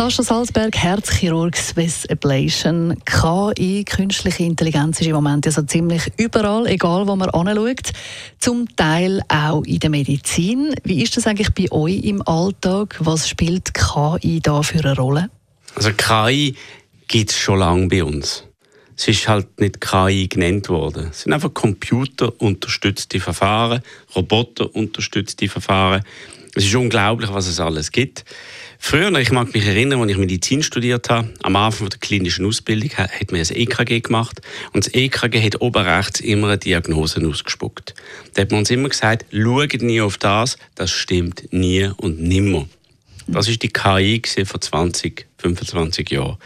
Sascha Salzberg, Herzchirurg Swiss Ablation. KI, künstliche Intelligenz, ist im Moment ja so ziemlich überall, egal wo man anschaut. Zum Teil auch in der Medizin. Wie ist das eigentlich bei euch im Alltag? Was spielt KI da für eine Rolle? Also KI gibt es schon lange bei uns. Es ist halt nicht KI genannt worden. Es sind einfach computerunterstützte Verfahren, roboterunterstützte Verfahren. Es ist unglaublich, was es alles gibt. Früher, ich mag mich erinnern, als ich Medizin studiert habe, am Anfang der klinischen Ausbildung hat man ein EKG gemacht und das EKG hat oben rechts immer eine Diagnose ausgespuckt. Da hat man uns immer gesagt, schaut nie auf das, das stimmt nie und nimmer. Das ist die KI vor 20, 25 Jahren.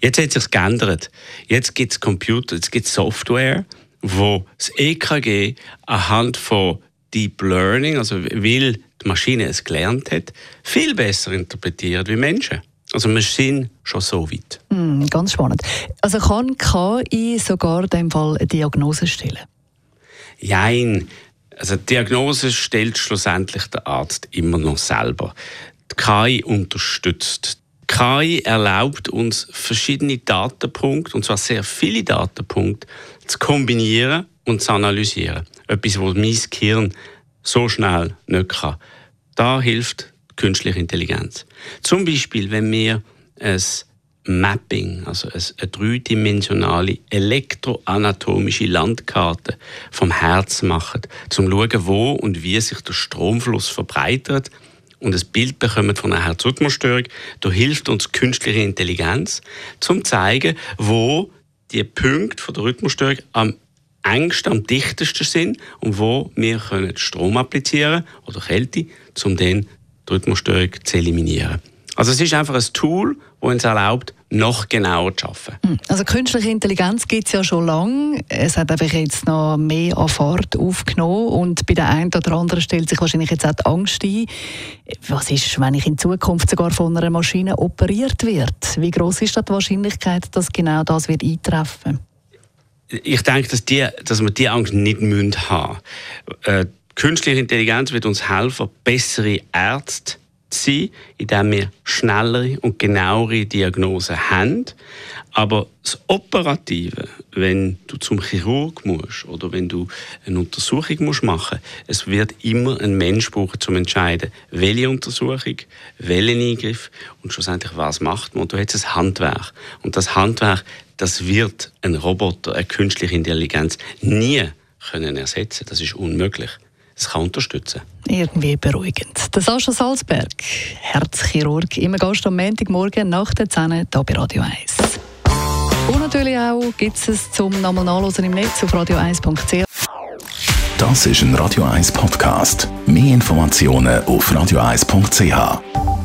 Jetzt hat sich geändert. Jetzt gibt es Computer, jetzt gibt es Software, wo das EKG anhand von Deep Learning, also weil die Maschine es gelernt hat, viel besser interpretiert wie Menschen. Also wir sind schon so weit. Mm, ganz spannend. Also kann KI sogar in dem Fall eine Diagnose stellen? Nein. Also die Diagnose stellt schlussendlich der Arzt immer noch selber. Die KI unterstützt. Die KI erlaubt uns verschiedene Datenpunkte, und zwar sehr viele Datenpunkte, zu kombinieren und zu analysieren. Etwas, was mein Gehirn so schnell nicht kann. Da hilft künstliche Intelligenz. Zum Beispiel, wenn wir ein Mapping, also eine dreidimensionale elektroanatomische Landkarte vom Herz machen, zum zu schauen, wo und wie sich der Stromfluss verbreitert und ein Bild bekommen von einer Herzrhythmusstörung, da hilft uns künstliche Intelligenz, zum zu zeigen, wo die Punkte von der Rhythmusstörung am engsten, am dichtesten sind und wo wir können Strom applizieren oder Kälte, um dann die Rhythmusstörung zu eliminieren. Also es ist einfach ein Tool, das uns erlaubt, noch genauer zu arbeiten. Hm. Also künstliche Intelligenz gibt es ja schon lange. Es hat einfach jetzt noch mehr an Fahrt aufgenommen und bei der einen oder anderen stellt sich wahrscheinlich jetzt auch die Angst ein. Was ist, wenn ich in Zukunft sogar von einer Maschine operiert werde? Wie groß ist da die Wahrscheinlichkeit, dass genau das wird eintreffen wird? Ich denke, dass, die, dass wir diese Angst nicht müssen haben. Äh, Künstliche Intelligenz wird uns helfen, bessere Ärzte sein, indem wir schnellere und genauere Diagnosen haben. Aber das Operative, wenn du zum Chirurg musst oder wenn du eine Untersuchung musst machen musst, es wird immer ein Mensch brauchen, um zu entscheiden, welche Untersuchung, welchen Eingriff und schlussendlich was macht man. Und du hast ein Handwerk. Und das Handwerk, das wird ein Roboter, eine künstliche Intelligenz nie können ersetzen. Das ist unmöglich. Es kann unterstützen. Irgendwie beruhigend. Der Sascha Salzberg, Herzchirurg, immer Gast am Montagmorgen nach der 10 hier bei Radio 1. Und natürlich auch gibt es zum nochmal nachlesen im Netz auf radio1.ch. Das ist ein Radio 1 Podcast. Mehr Informationen auf radio1.ch.